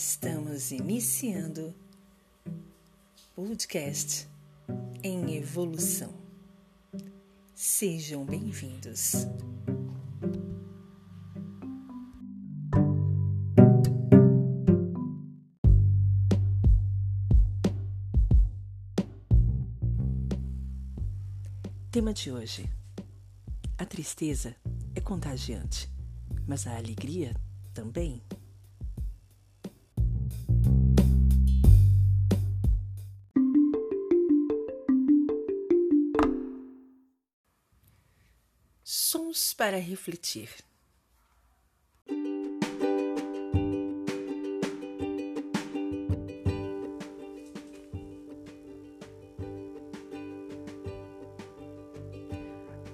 Estamos iniciando podcast em evolução. Sejam bem-vindos. Tema de hoje: A tristeza é contagiante, mas a alegria também. Sons para refletir.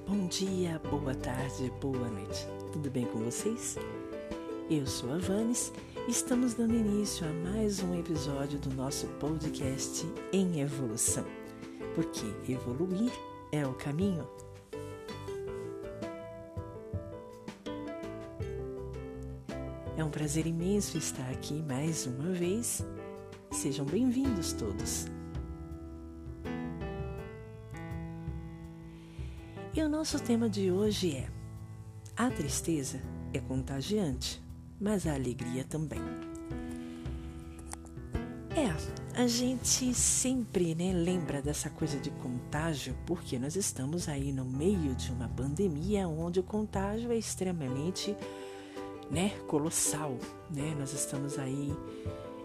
Bom dia, boa tarde, boa noite. Tudo bem com vocês? Eu sou a Vanes e estamos dando início a mais um episódio do nosso podcast em evolução. Porque evoluir é o caminho. É um prazer imenso estar aqui mais uma vez. Sejam bem-vindos todos. E o nosso tema de hoje é: a tristeza é contagiante, mas a alegria também. É, a gente sempre né, lembra dessa coisa de contágio, porque nós estamos aí no meio de uma pandemia onde o contágio é extremamente né, colossal, né? Nós estamos aí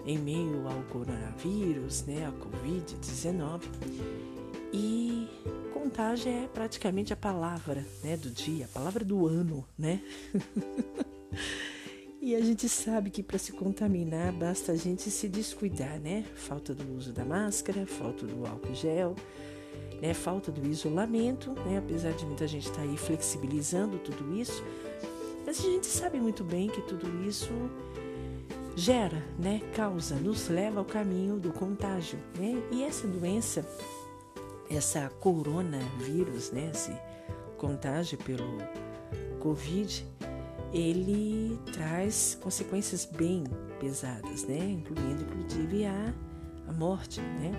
em meio ao coronavírus, né, a Covid-19. E contágio é praticamente a palavra, né, do dia, a palavra do ano, né? e a gente sabe que para se contaminar basta a gente se descuidar, né? Falta do uso da máscara, falta do álcool gel, né? Falta do isolamento, né? Apesar de muita gente estar tá aí flexibilizando tudo isso, mas a gente sabe muito bem que tudo isso gera, né, causa, nos leva ao caminho do contágio, né? E essa doença, essa coronavírus, né, esse contágio pelo Covid, ele traz consequências bem pesadas, né, incluindo inclusive a, a morte, né?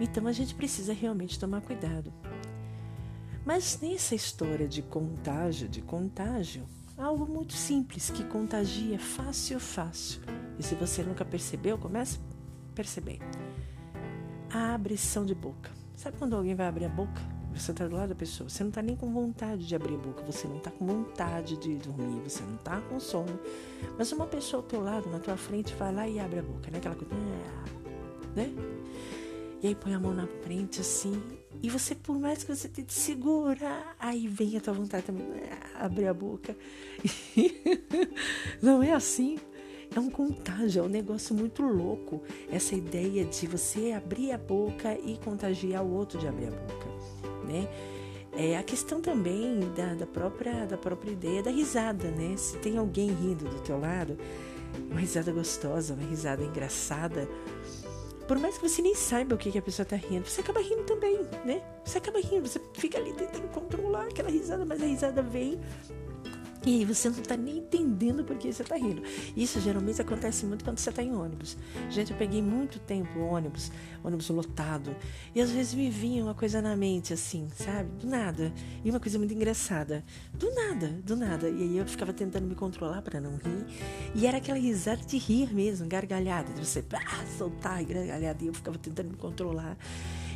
Então a gente precisa realmente tomar cuidado. Mas nessa história de contágio, de contágio, Algo muito simples que contagia fácil, fácil. E se você nunca percebeu, comece a perceber. A abrição de boca. Sabe quando alguém vai abrir a boca? Você está do lado da pessoa, você não está nem com vontade de abrir a boca, você não está com vontade de dormir, você não está com sono. Mas uma pessoa ao teu lado, na tua frente, vai lá e abre a boca, né? Aquela coisa, né? E aí põe a mão na frente assim e você, por mais que você tente segurar, aí vem a tua vontade também, abrir a boca. Não é assim. É um contágio, é um negócio muito louco. Essa ideia de você abrir a boca e contagiar o outro de abrir a boca, né? É a questão também da, da, própria, da própria ideia da risada, né? Se tem alguém rindo do teu lado, uma risada gostosa, uma risada engraçada, por mais que você nem saiba o que, que a pessoa tá rindo, você acaba rindo também, né? Você acaba rindo, você fica ali tentando controlar aquela risada, mas a risada vem e aí você não está nem entendendo por que você está rindo. Isso geralmente acontece muito quando você está em ônibus. Gente, eu peguei muito tempo ônibus, ônibus lotado, e às vezes me vinha uma coisa na mente assim, sabe? Do nada. E uma coisa muito engraçada. Do nada, do nada. E aí eu ficava tentando me controlar para não rir. E era aquela risada de rir mesmo, gargalhada, de você ah, soltar e gargalhada. E eu ficava tentando me controlar.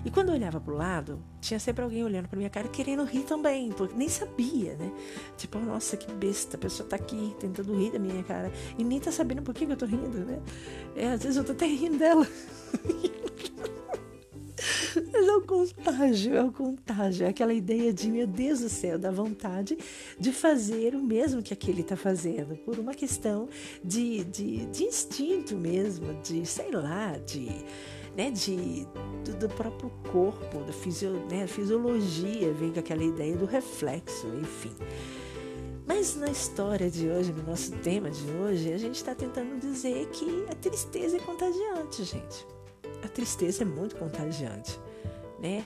E quando eu olhava pro lado, tinha sempre alguém olhando pra minha cara querendo rir também, porque nem sabia, né? Tipo, nossa, que besta, a pessoa tá aqui tentando rir da minha cara e nem tá sabendo por que, que eu tô rindo, né? É, às vezes eu tô até rindo dela. Mas é o contágio, é o contágio, é aquela ideia de, meu Deus do céu, da vontade de fazer o mesmo que aquele está fazendo, por uma questão de, de, de instinto mesmo, de, sei lá, de né, de, do, do próprio corpo, da fisio, né, fisiologia, vem com aquela ideia do reflexo, enfim. Mas na história de hoje, no nosso tema de hoje, a gente está tentando dizer que a tristeza é contagiante, gente. A tristeza é muito contagiante, né?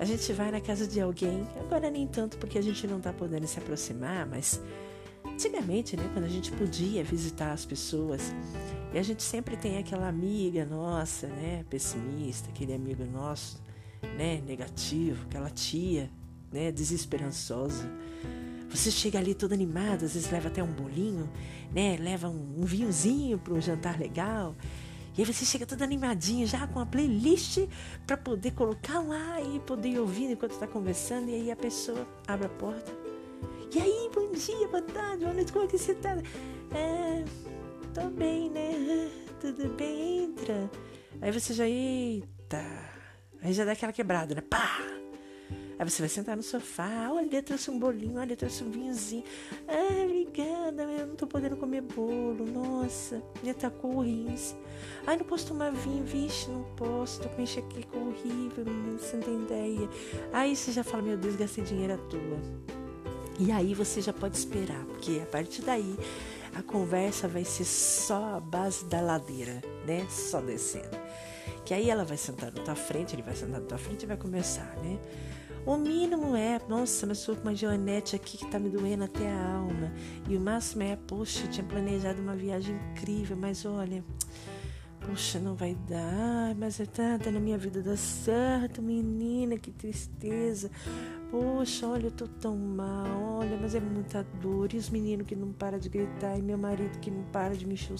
A gente vai na casa de alguém, agora nem tanto porque a gente não está podendo se aproximar, mas Antigamente, né, quando a gente podia visitar as pessoas, e a gente sempre tem aquela amiga nossa, né, pessimista, aquele amigo nosso, né, negativo, aquela tia, né, desesperançosa. Você chega ali toda animada, às vezes leva até um bolinho, né, leva um, um vinhozinho para um jantar legal. E aí você chega toda animadinha, já com a playlist para poder colocar lá e poder ouvir enquanto está conversando. E aí a pessoa abre a porta. E aí, bom dia, boa tarde, boa noite, como é que você tá? É, tô bem, né? Tudo bem, entra. Aí você já, eita. Aí já dá aquela quebrada, né? Pá! Aí você vai sentar no sofá. Olha, trouxe um bolinho, olha, trouxe um vinhozinho. Ah, obrigada, eu não tô podendo comer bolo. Nossa, me atacou o rins. Ai, não posso tomar vinho, vixe, não posso. Tô com enxaqueca horrível, você não tem ideia. Aí você já fala, meu Deus, gastei dinheiro à toa. E aí você já pode esperar, porque a partir daí a conversa vai ser só a base da ladeira, né? Só descendo. Que aí ela vai sentar na tua frente, ele vai sentar na tua frente e vai começar, né? O mínimo é, nossa, mas sou com uma joanete aqui que tá me doendo até a alma. E o máximo é, poxa, eu tinha planejado uma viagem incrível, mas olha, poxa, não vai dar. Mas é tanta na minha vida dar certo, menina, que tristeza. Poxa, olha, eu tô tão mal, olha, mas é muita dor. E os meninos que não param de gritar, e meu marido que não para de me encher.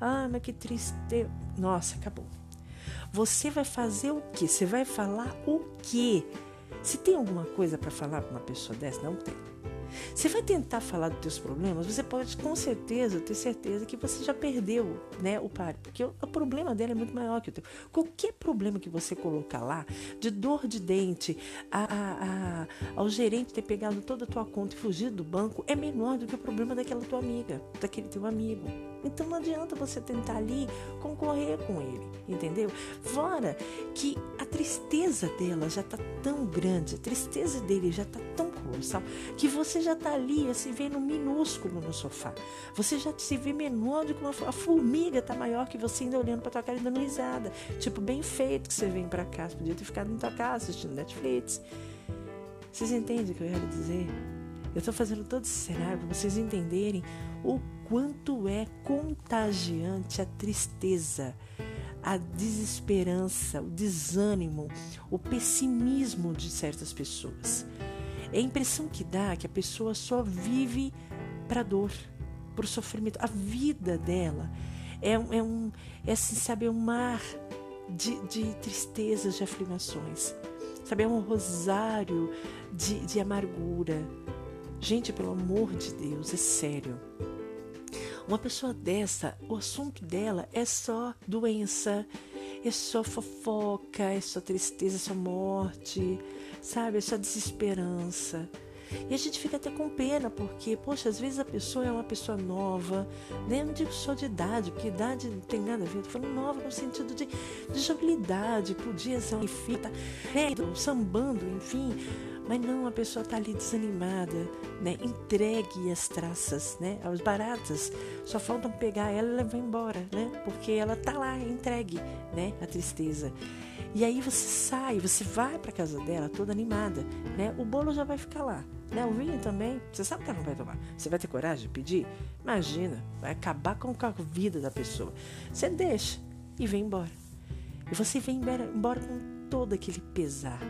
Ah, mas que tristeza. Nossa, acabou. Você vai fazer o quê? Você vai falar o quê? Se tem alguma coisa para falar para uma pessoa dessa, não tem. Você vai tentar falar dos teus problemas, você pode com certeza ter certeza que você já perdeu, né, o par, porque o, o, problema dela é muito maior que o teu. Qualquer problema que você colocar lá, de dor de dente, a, a, a, ao gerente ter pegado toda a tua conta e fugido do banco, é menor do que o problema daquela tua amiga, daquele teu amigo. Então não adianta você tentar ali concorrer com ele, entendeu? Fora que a tristeza dela já está tão grande, a tristeza dele já está tão colossal, que você já está ali, se vendo minúsculo no sofá. Você já se vê menor do que uma a formiga está maior que você ainda olhando para tua cara e dando risada. Tipo, bem feito que você vem para você podia ter ficado na tua casa assistindo Netflix. Vocês entendem o que eu quero dizer? Eu estou fazendo todo esse cenário para vocês entenderem o quanto é contagiante a tristeza, a desesperança, o desânimo, o pessimismo de certas pessoas. É a impressão que dá que a pessoa só vive para dor, para sofrimento. A vida dela é, é um, é assim, sabe, é um mar de, de tristezas, de afirmações. Sabe, é um rosário de, de amargura. Gente, pelo amor de Deus, é sério. Uma pessoa dessa, o assunto dela é só doença, é só fofoca, é só tristeza, é só morte, sabe? É só desesperança. E a gente fica até com pena, porque, poxa, às vezes a pessoa é uma pessoa nova, né? não digo só de idade, porque idade não tem nada a ver, tô falando nova no sentido de, de jogabilidade, podia ser uma fita, né? sambando, enfim, mas não, a pessoa está ali desanimada, né? Entregue as traças, né? As baratas. Só faltam pegar ela e levar embora, né? Porque ela tá lá entregue, né? A tristeza. E aí você sai, você vai para casa dela toda animada, né? O bolo já vai ficar lá, né? O vinho também, você sabe que ela não vai tomar. Você vai ter coragem de pedir? Imagina, vai acabar com a vida da pessoa. Você deixa e vem embora. E você vem embora com todo aquele pesar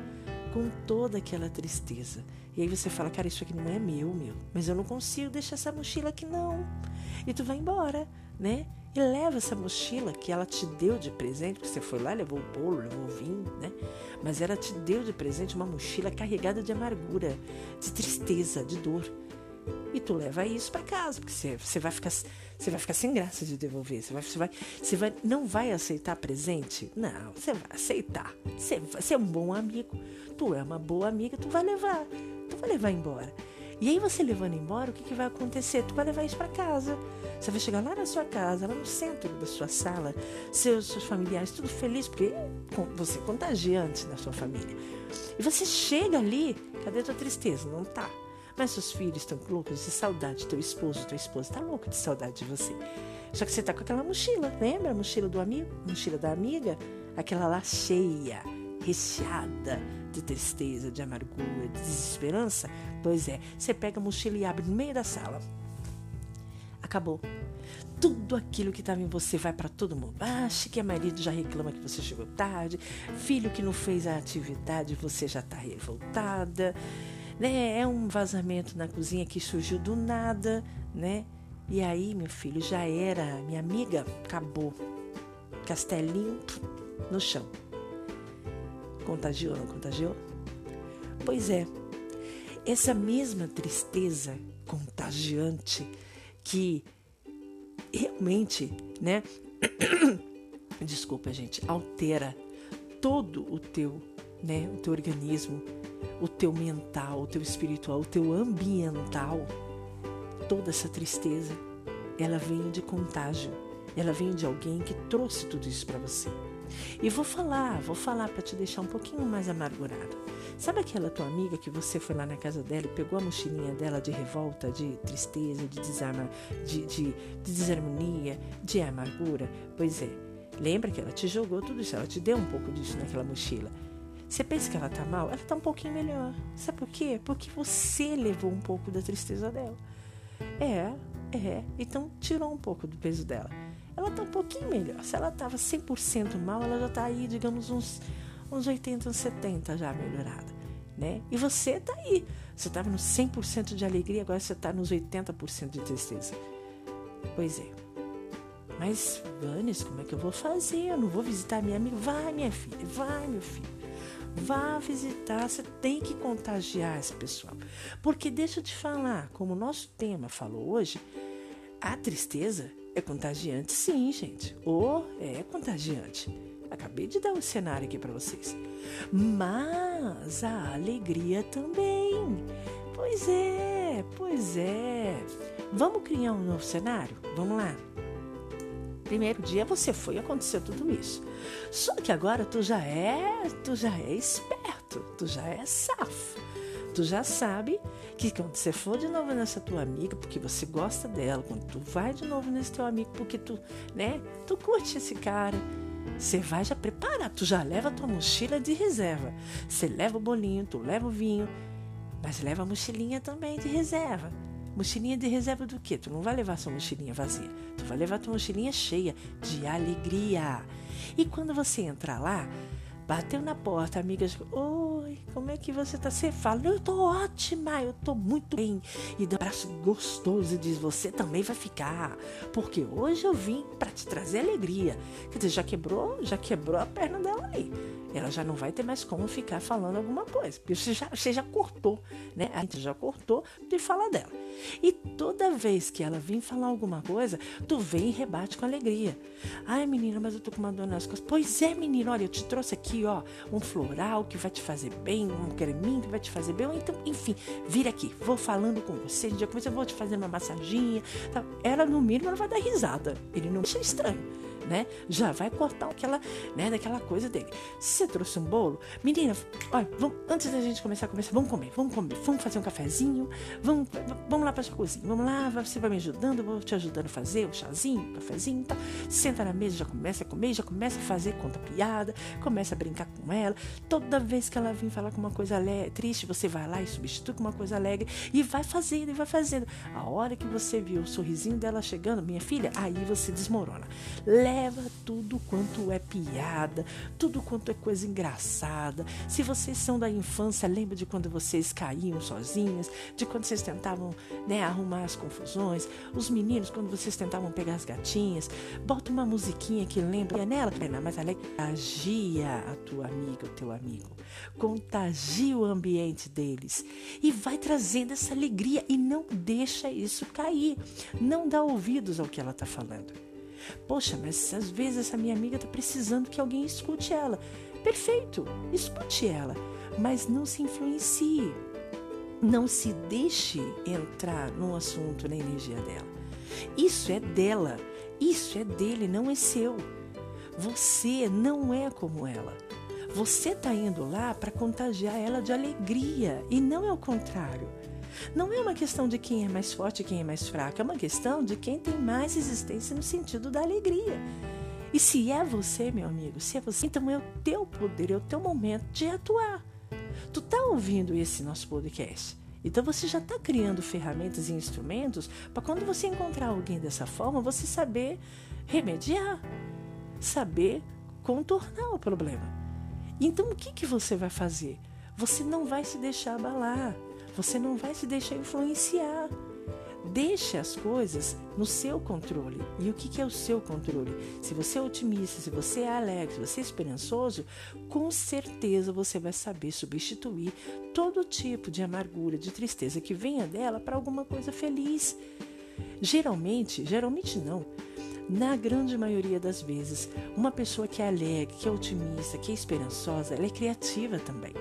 com toda aquela tristeza. E aí você fala, cara, isso aqui não é meu, meu. Mas eu não consigo deixar essa mochila aqui, não. E tu vai embora, né? E leva essa mochila que ela te deu de presente, porque você foi lá, levou o bolo, levou o vinho, né? Mas ela te deu de presente uma mochila carregada de amargura, de tristeza, de dor. E tu leva isso para casa, porque você, você vai ficar você vai ficar sem graça de devolver. Você vai, você vai, você vai, não vai aceitar presente? Não, você vai aceitar. Você, você é um bom amigo. Tu é uma boa amiga, tu vai levar. Tu vai levar embora. E aí você levando embora, o que, que vai acontecer? Tu vai levar isso para casa. Você vai chegar lá na sua casa, lá no centro da sua sala, seus, seus familiares, tudo feliz, porque você é contagiante na sua família. E você chega ali, cadê a tua tristeza? Não tá. Mas seus filhos estão loucos de saudade, teu esposo, tua esposa está louco de saudade de você. Só que você tá com aquela mochila, lembra? A mochila do amigo, mochila da amiga, aquela lá cheia, recheada de tristeza, de amargura, de desesperança. Pois é, você pega a mochila e abre no meio da sala. acabou. Tudo aquilo que estava em você vai para todo mundo. Acha que a marido já reclama que você chegou tarde, filho que não fez a atividade, você já está revoltada, né? É um vazamento na cozinha que surgiu do nada, né? E aí, meu filho, já era, minha amiga, acabou. Castelinho no chão. Contagiou, não contagiou? Pois é, essa mesma tristeza contagiante que realmente, né? Desculpa, gente, altera todo o teu, né, o teu organismo, o teu mental, o teu espiritual, o teu ambiental. Toda essa tristeza, ela vem de contágio. Ela vem de alguém que trouxe tudo isso para você. E vou falar, vou falar para te deixar um pouquinho mais amargurado. Sabe aquela tua amiga que você foi lá na casa dela e pegou a mochilinha dela de revolta, de tristeza, de, desarma, de, de, de desarmonia, de amargura? Pois é, lembra que ela te jogou tudo isso, ela te deu um pouco disso naquela mochila. Você pensa que ela tá mal? Ela tá um pouquinho melhor. Sabe por quê? Porque você levou um pouco da tristeza dela. É, é. Então tirou um pouco do peso dela ela tá um pouquinho melhor. Se ela tava 100% mal, ela já tá aí, digamos, uns, uns 80, uns 70 já melhorada, né? E você tá aí. Você tava nos 100% de alegria, agora você tá nos 80% de tristeza. Pois é. Mas, Vanes, como é que eu vou fazer? Eu não vou visitar minha amiga? Vai, minha filha, vai, meu filho. Vá visitar, você tem que contagiar esse pessoal. Porque deixa eu te falar, como o nosso tema falou hoje, a tristeza é contagiante, sim, gente. Ou oh, é contagiante. Acabei de dar um cenário aqui para vocês. Mas a alegria também. Pois é, pois é. Vamos criar um novo cenário? Vamos lá. Primeiro dia você foi e aconteceu tudo isso. Só que agora tu já é, tu já é esperto, tu já é safo tu já sabe que quando você for de novo nessa tua amiga, porque você gosta dela, quando tu vai de novo nesse teu amigo, porque tu, né, tu curte esse cara, você vai já preparar, tu já leva a tua mochila de reserva. Você leva o bolinho, tu leva o vinho, mas leva a mochilinha também de reserva. Mochilinha de reserva do quê? Tu não vai levar sua mochilinha vazia. Tu vai levar tua mochilinha cheia de alegria. E quando você entrar lá, bateu na porta, a amiga, oh, como é que você tá? Você fala, eu tô ótima, eu tô muito bem. E dá um abraço gostoso e diz, você também vai ficar. Porque hoje eu vim para te trazer alegria. Quer dizer, já quebrou, já quebrou a perna dela ali ela já não vai ter mais como ficar falando alguma coisa, porque você já, você já cortou, né? A gente já cortou de falar dela. E toda vez que ela vem falar alguma coisa, tu vem e rebate com alegria. Ai, menina, mas eu tô com uma dor nas costas. Pois é, menina, olha, eu te trouxe aqui, ó, um floral que vai te fazer bem, um creminho que vai te fazer bem. Então, enfim, vira aqui, vou falando com você, dia com você, eu vou te fazer uma massaginha. Ela, no mínimo, ela vai dar risada. Ele não acha estranho né? Já vai cortar aquela, né, daquela coisa dele. Se você trouxe um bolo, menina, olha, vamos, antes da gente começar a começar, vamos comer, vamos comer, vamos fazer um cafezinho, vamos, vamos lá para sua cozinha, vamos lá, você vai me ajudando, eu vou te ajudando a fazer o chazinho, o cafezinho, tá? Senta na mesa, já começa a comer, já começa a fazer conta piada, começa a brincar com ela. Toda vez que ela vir falar com uma coisa triste, você vai lá e substitui com uma coisa alegre e vai fazendo e vai fazendo. A hora que você viu o sorrisinho dela chegando, minha filha, aí você desmorona. Leva leva tudo quanto é piada, tudo quanto é coisa engraçada. Se vocês são da infância, lembra de quando vocês caíam sozinhas, de quando vocês tentavam né, arrumar as confusões, os meninos, quando vocês tentavam pegar as gatinhas, bota uma musiquinha que lembra nela, mas ela contagia a tua amiga, o teu amigo, contagia o ambiente deles. E vai trazendo essa alegria. E não deixa isso cair, não dá ouvidos ao que ela está falando. Poxa, mas às vezes essa minha amiga está precisando que alguém escute ela. Perfeito, escute ela, mas não se influencie. Não se deixe entrar no assunto, na energia dela. Isso é dela, isso é dele, não é seu. Você não é como ela. Você está indo lá para contagiar ela de alegria e não é o contrário. Não é uma questão de quem é mais forte e quem é mais fraco, é uma questão de quem tem mais existência no sentido da alegria. E se é você, meu amigo, se é você, então é o teu poder, é o teu momento de atuar. Tu tá ouvindo esse nosso podcast? Então você já está criando ferramentas e instrumentos para quando você encontrar alguém dessa forma, você saber remediar, saber contornar o problema. Então o que, que você vai fazer? Você não vai se deixar abalar, você não vai se deixar influenciar. Deixe as coisas no seu controle. E o que, é o seu controle? Se você é otimista, se você é alegre, se você é esperançoso, com certeza você vai saber substituir todo tipo de amargura, de tristeza que venha dela para alguma coisa feliz. Geralmente, geralmente não. Na grande maioria das vezes, uma pessoa que é alegre, que é otimista, que é esperançosa, ela é criativa também.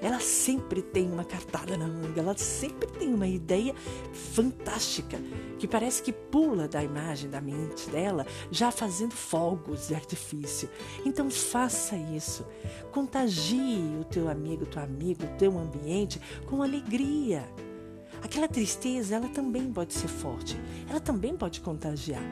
Ela sempre tem uma cartada na manga, ela sempre tem uma ideia fantástica que parece que pula da imagem da mente dela, já fazendo fogos de artifício. Então faça isso. Contagie o teu amigo, teu amigo, o teu ambiente com alegria. Aquela tristeza, ela também pode ser forte, ela também pode contagiar.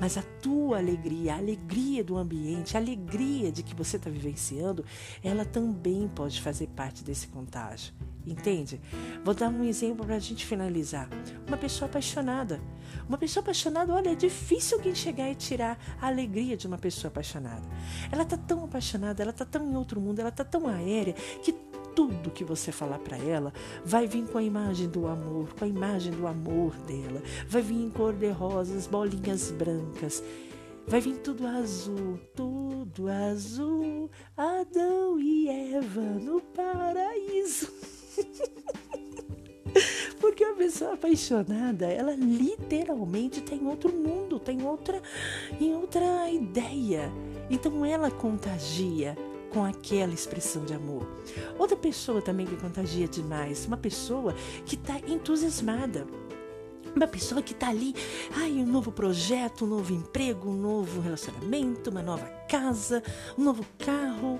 Mas a tua alegria, a alegria do ambiente, a alegria de que você está vivenciando, ela também pode fazer parte desse contágio. Entende? Vou dar um exemplo para a gente finalizar. Uma pessoa apaixonada. Uma pessoa apaixonada, olha, é difícil alguém chegar e tirar a alegria de uma pessoa apaixonada. Ela está tão apaixonada, ela está tão em outro mundo, ela está tão aérea que tudo que você falar para ela vai vir com a imagem do amor, com a imagem do amor dela. Vai vir em cor de rosas, bolinhas brancas. Vai vir tudo azul, tudo azul. Adão e Eva no paraíso. Porque a pessoa apaixonada, ela literalmente tem outro mundo, tem outra, em outra ideia. Então ela contagia com aquela expressão de amor. Outra pessoa também que contagia demais, uma pessoa que está entusiasmada. Uma pessoa que está ali, ai, um novo projeto, um novo emprego, um novo relacionamento, uma nova casa, um novo carro.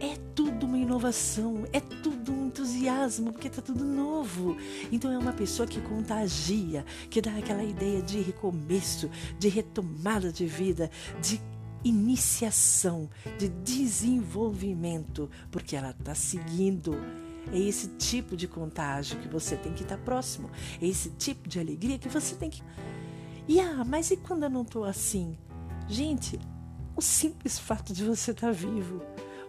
É tudo uma inovação, é tudo um entusiasmo, porque está tudo novo. Então é uma pessoa que contagia, que dá aquela ideia de recomeço, de retomada de vida, de iniciação, de desenvolvimento, porque ela está seguindo. É esse tipo de contágio que você tem que estar tá próximo. É esse tipo de alegria que você tem que. E ah, mas e quando eu não estou assim? Gente, o simples fato de você estar tá vivo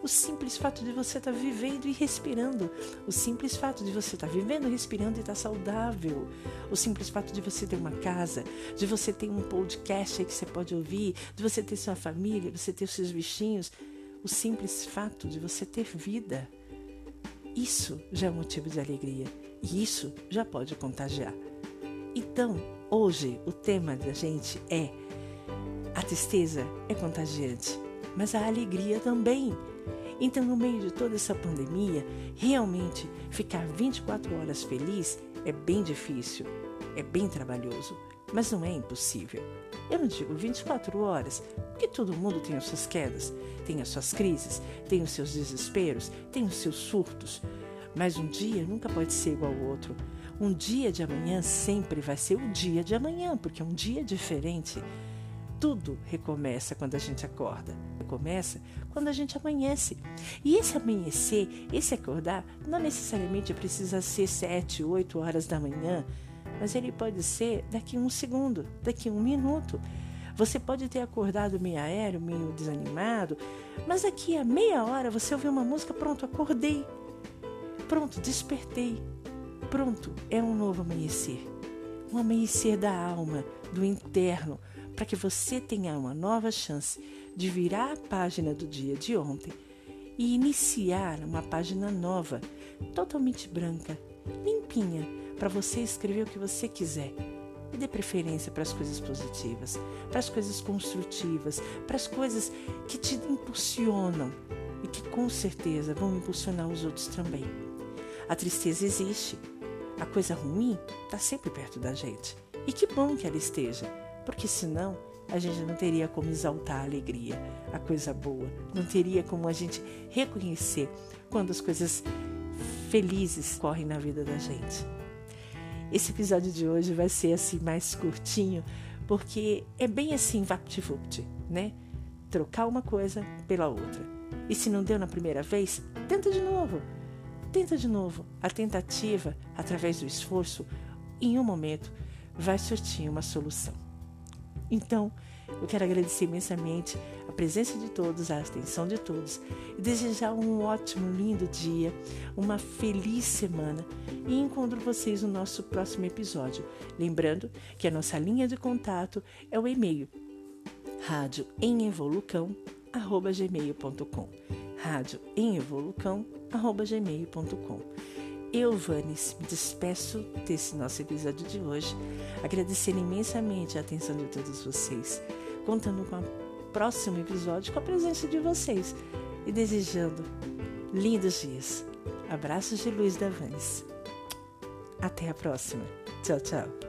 o simples fato de você estar tá vivendo e respirando. O simples fato de você estar tá vivendo, respirando e estar tá saudável. O simples fato de você ter uma casa, de você ter um podcast que você pode ouvir, de você ter sua família, você ter os seus bichinhos. O simples fato de você ter vida. Isso já é um motivo de alegria. E isso já pode contagiar. Então, hoje, o tema da gente é: a tristeza é contagiante, mas a alegria também. Então, no meio de toda essa pandemia, realmente ficar 24 horas feliz é bem difícil, é bem trabalhoso, mas não é impossível. Eu não digo 24 horas, porque todo mundo tem as suas quedas, tem as suas crises, tem os seus desesperos, tem os seus surtos. Mas um dia nunca pode ser igual ao outro. Um dia de amanhã sempre vai ser o dia de amanhã, porque é um dia diferente. Tudo recomeça quando a gente acorda. Recomeça quando a gente amanhece. E esse amanhecer, esse acordar, não necessariamente precisa ser sete, oito horas da manhã, mas ele pode ser daqui um segundo, daqui um minuto. Você pode ter acordado meio aéreo, meio desanimado, mas daqui a meia hora você ouviu uma música, pronto, acordei. Pronto, despertei. Pronto, é um novo amanhecer. Um amanhecer da alma, do interno, para que você tenha uma nova chance de virar a página do dia de ontem e iniciar uma página nova, totalmente branca, limpinha, para você escrever o que você quiser. E dê preferência para as coisas positivas, para as coisas construtivas, para as coisas que te impulsionam e que com certeza vão impulsionar os outros também. A tristeza existe, a coisa ruim está sempre perto da gente. E que bom que ela esteja porque senão a gente não teria como exaltar a alegria, a coisa boa, não teria como a gente reconhecer quando as coisas felizes correm na vida da gente. Esse episódio de hoje vai ser assim mais curtinho, porque é bem assim vapt-vupt, né? Trocar uma coisa pela outra. E se não deu na primeira vez, tenta de novo. Tenta de novo. A tentativa, através do esforço, em um momento, vai surtir uma solução. Então, eu quero agradecer imensamente a presença de todos, a atenção de todos e desejar um ótimo, lindo dia, uma feliz semana e encontro vocês no nosso próximo episódio. Lembrando que a nossa linha de contato é o e-mail rádio em evolucão@gmail.com. Rádio em evolucão@gmail.com. Eu, Vanes, me despeço desse nosso episódio de hoje, agradecendo imensamente a atenção de todos vocês, contando com o próximo episódio com a presença de vocês e desejando lindos dias. Abraços de luz da Vanes. Até a próxima. Tchau, tchau.